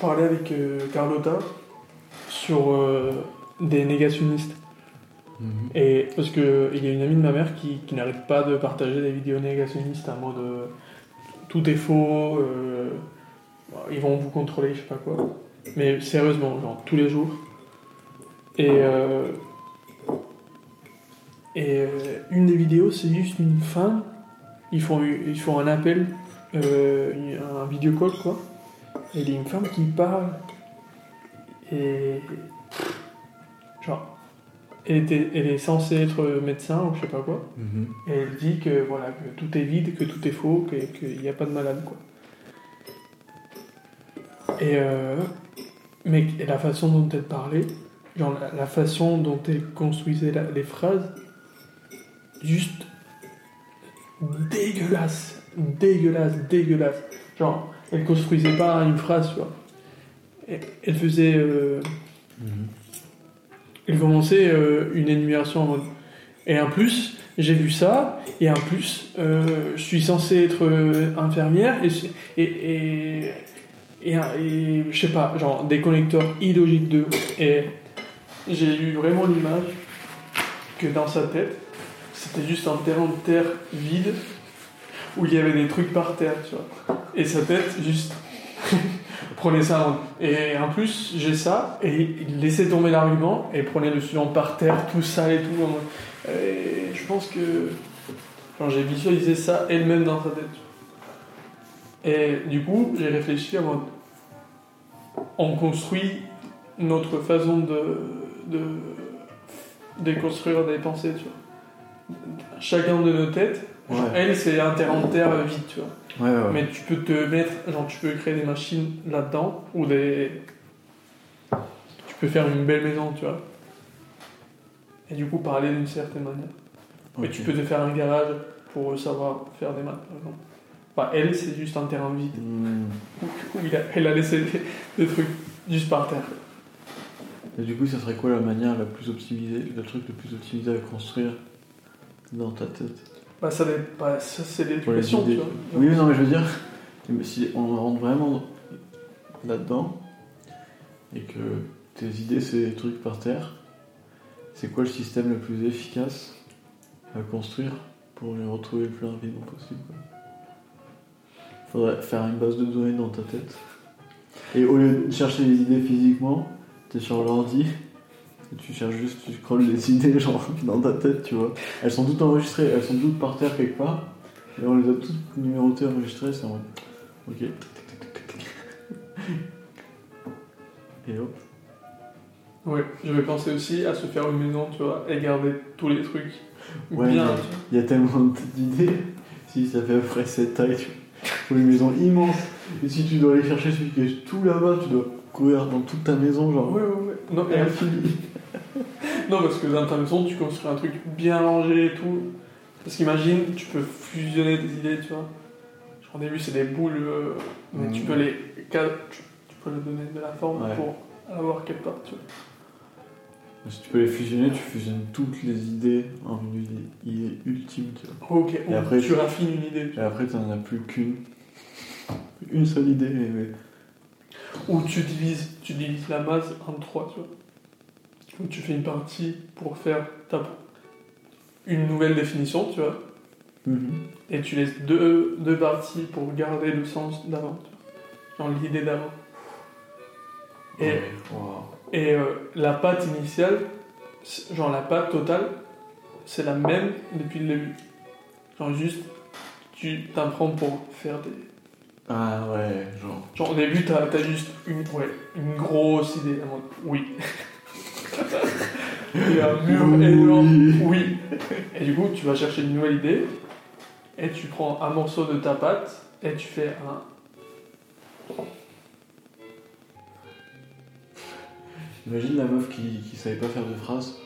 parlais avec euh, Carlotta sur euh, des négationnistes. Mhm. Et parce que il y a une amie de ma mère qui, qui n'arrête pas de partager des vidéos négationnistes en mode euh, tout est faux, euh, ils vont vous contrôler, je sais pas quoi. Mais sérieusement, genre tous les jours. Et euh, et euh, une des vidéos, c'est juste une femme. Ils font ils font un appel, euh, un vidéo call quoi. Et il y a une femme qui parle et genre elle, était, elle est censée être médecin ou je sais pas quoi. Mhm. Et elle dit que voilà que tout est vide, que tout est faux, que- qu'il n'y a pas de malade quoi. Et euh, mais la façon dont elle parlait, genre la, la façon dont elle construisait la- les phrases, juste dégueulasse, dégueulasse, dégueulasse. Genre elle construisait pas une phrase, tu vois. Elle, elle faisait euh, Mhm. il commençait euh, une énumération en mode. Et en plus, j'ai vu ça, et en plus, euh, je suis censé être infirmière, et, et, et, et, et je sais pas, genre des connecteurs illogiques de. Et j'ai eu vraiment l'image que dans sa tête, c'était juste un terrain de terre vide où il y avait des trucs par terre, tu vois. Et sa tête, juste. prenait ça en... Et en plus, j'ai ça, et il laissait tomber l'argument, et prenait le suivant par terre, tout sale et tout. Et je pense que. J'ai visualisé ça elle-même dans sa tête. Et du coup, j'ai réfléchi à mode. On construit notre façon de. de déconstruire des pensées, tu vois. Chacun de nos têtes, genre, Ouais. elle, c'est un terrain de terre vide, tu vois. Ouais, ouais, ouais. Mais tu peux te mettre, genre tu peux créer des machines là-dedans ou des. Tu peux faire une belle maison, tu vois. Et du coup parler d'une certaine manière. Mais Ok. tu peux te faire un garage pour savoir faire des maths, par exemple. Enfin, elle, c'est juste un terrain vide où, où il a- elle a laissé des, des trucs juste par terre. Et du coup, ça serait quoi la manière la plus optimisée, le truc le plus optimisé à construire dans ta tête Bah, ça, pas- ça c'est l'éducation, tu vois. Oui, mais non, mais je veux dire, si on rentre vraiment là-dedans et que tes idées, c'est des trucs par terre, c'est quoi le système le plus efficace à construire pour les retrouver le plus rapidement possible quoi? Faudrait faire une base de données dans ta tête. Et au lieu de chercher les idées physiquement, t'es sur l'ordi. Et Tu cherches juste, tu scrolles les idées genre dans ta tête, tu vois. Elles sont toutes enregistrées, elles sont toutes par terre quelque part. Et on les a toutes numérotées, enregistrées, c'est en mode. Ok. Et hop. Ouais, je vais penser aussi à se faire une maison, tu vois, et garder tous les trucs Ouais, bien. Il y a tellement d'idées. Si ça fait à peu près cette taille, tu faut une maison immense. Et si tu dois aller chercher celui qui est tout là-bas, tu dois courir dans toute ta maison, genre. Ouais, ouais, ouais. Non, et Et infini. non, parce que dans ta maison, tu construis un truc bien rangé et tout. Parce qu'imagine, tu peux fusionner des idées, tu vois. Au début, c'est des boules, euh, mais tu peux les. cal- Tu, tu peux leur donner de la forme Ouais. pour avoir quelque part, tu vois. Si tu peux les fusionner, tu fusionnes toutes les idées en une idée, ultime, tu vois. Ok, ou après, tu tu- raffines une idée. tu Et après, t'en as plus qu'une. Une seule idée, mais. Ou tu divises, tu divises la masse en trois, tu vois. Tu fais une partie pour faire ta- une nouvelle définition, tu vois. Mhm. Et tu laisses deux, deux parties pour garder le sens d'avant. Genre l'idée d'avant. Et, wow. et euh, la pâte initiale, genre la pâte totale, c'est la même depuis le début. Genre juste, tu t'apprends pour faire des... Ah ouais, genre. Genre au début, t'as as juste une, ouais, une grosse idée. en mode, oui. Et un mur Oui. énorme. Oui. Et du coup, tu vas chercher une nouvelle idée. Et tu prends un morceau de ta pâte. Et tu fais un. Imagine la meuf qui, qui savait pas faire de phrases.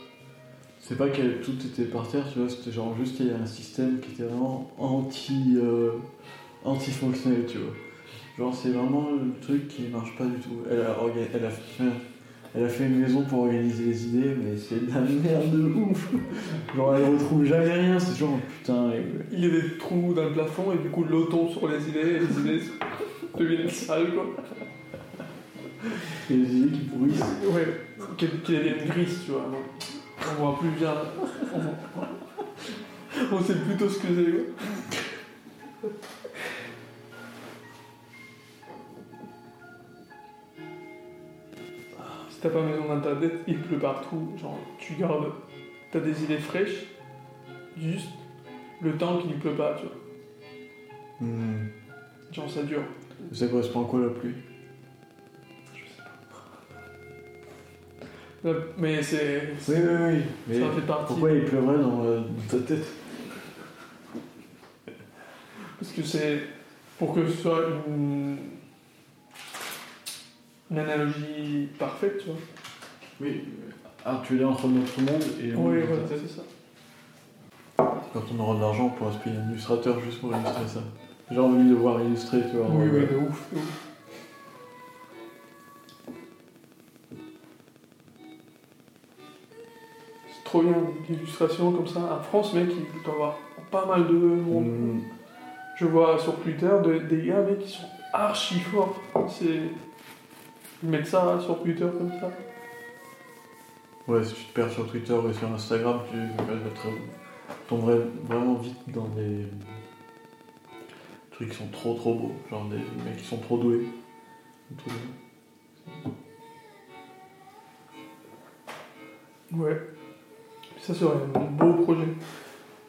C'est pas que tout était par terre, tu vois, c'était genre juste qu'il y a un système qui était vraiment anti, euh, anti-fonctionnel, tu vois. Genre c'est vraiment le truc qui marche pas du tout. Elle a, elle a, fait, elle a fait une maison pour organiser les idées, mais c'est de la merde de ouf. Genre elle retrouve jamais rien, c'est genre putain. Il y a des trous dans le plafond. Et du coup, l'eau tombe sur les idées. Et les idées deviennent sales, quoi. Et les idées qui pourrissent. Ouais, qu'elle qu'elle devienne grise, tu vois. On voit plus bien. On, on sait plutôt ce que c'est. quoi. T'as pas maison dans ta tête, il pleut partout. Genre, tu gardes. T'as des idées fraîches, juste le temps qu'il ne pleut pas, tu vois. Hmm. Genre, ça dure. Ça correspond à quoi la pluie? Euh, Mais c'est. Oui, oui, oui. Mais Ça fait partie. pourquoi il pleurait dans, euh, dans ta tête? Parce que c'est pour que ce soit une, une analogie parfaite, tu vois. Oui. Ah, tu es là entre notre monde et le monde Oui, voilà, c'est ça. Quand on aura de l'argent, on pourra se payer un illustrateur juste pour illustrer ça. J'ai envie de voir illustrer, tu vois. Oui, oui, de ouf, de ouf. C'est trop bien, l'illustration comme ça. En France, mec, il y avoir pas mal de monde. Hmm. Je vois sur Twitter de- des gars, mec, qui sont archi forts. C'est... Mettent ça sur Twitter comme ça. Ouais, si tu te perds sur Twitter et sur Instagram, tu tomberais vraiment vite dans des trucs qui sont trop trop beaux. Genre des mecs qui sont trop doués. Ouais. Ça serait un beau projet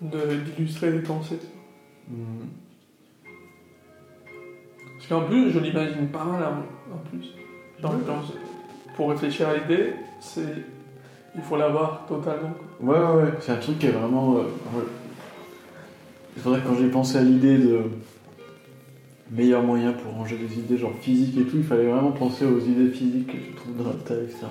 de- d'illustrer des pensées. Hmm. Parce qu'en plus, je l'imagine pas mal en plus. Pour réfléchir à l'idée, c'est il faut l'avoir totalement. Ouais, ouais, ouais. C'est un truc qui est vraiment. euh, ouais. Il faudrait que quand j'ai pensé à l'idée de meilleur moyen pour ranger des idées genre physiques et tout, il fallait vraiment penser aux idées physiques que je trouve dans la tête, etc.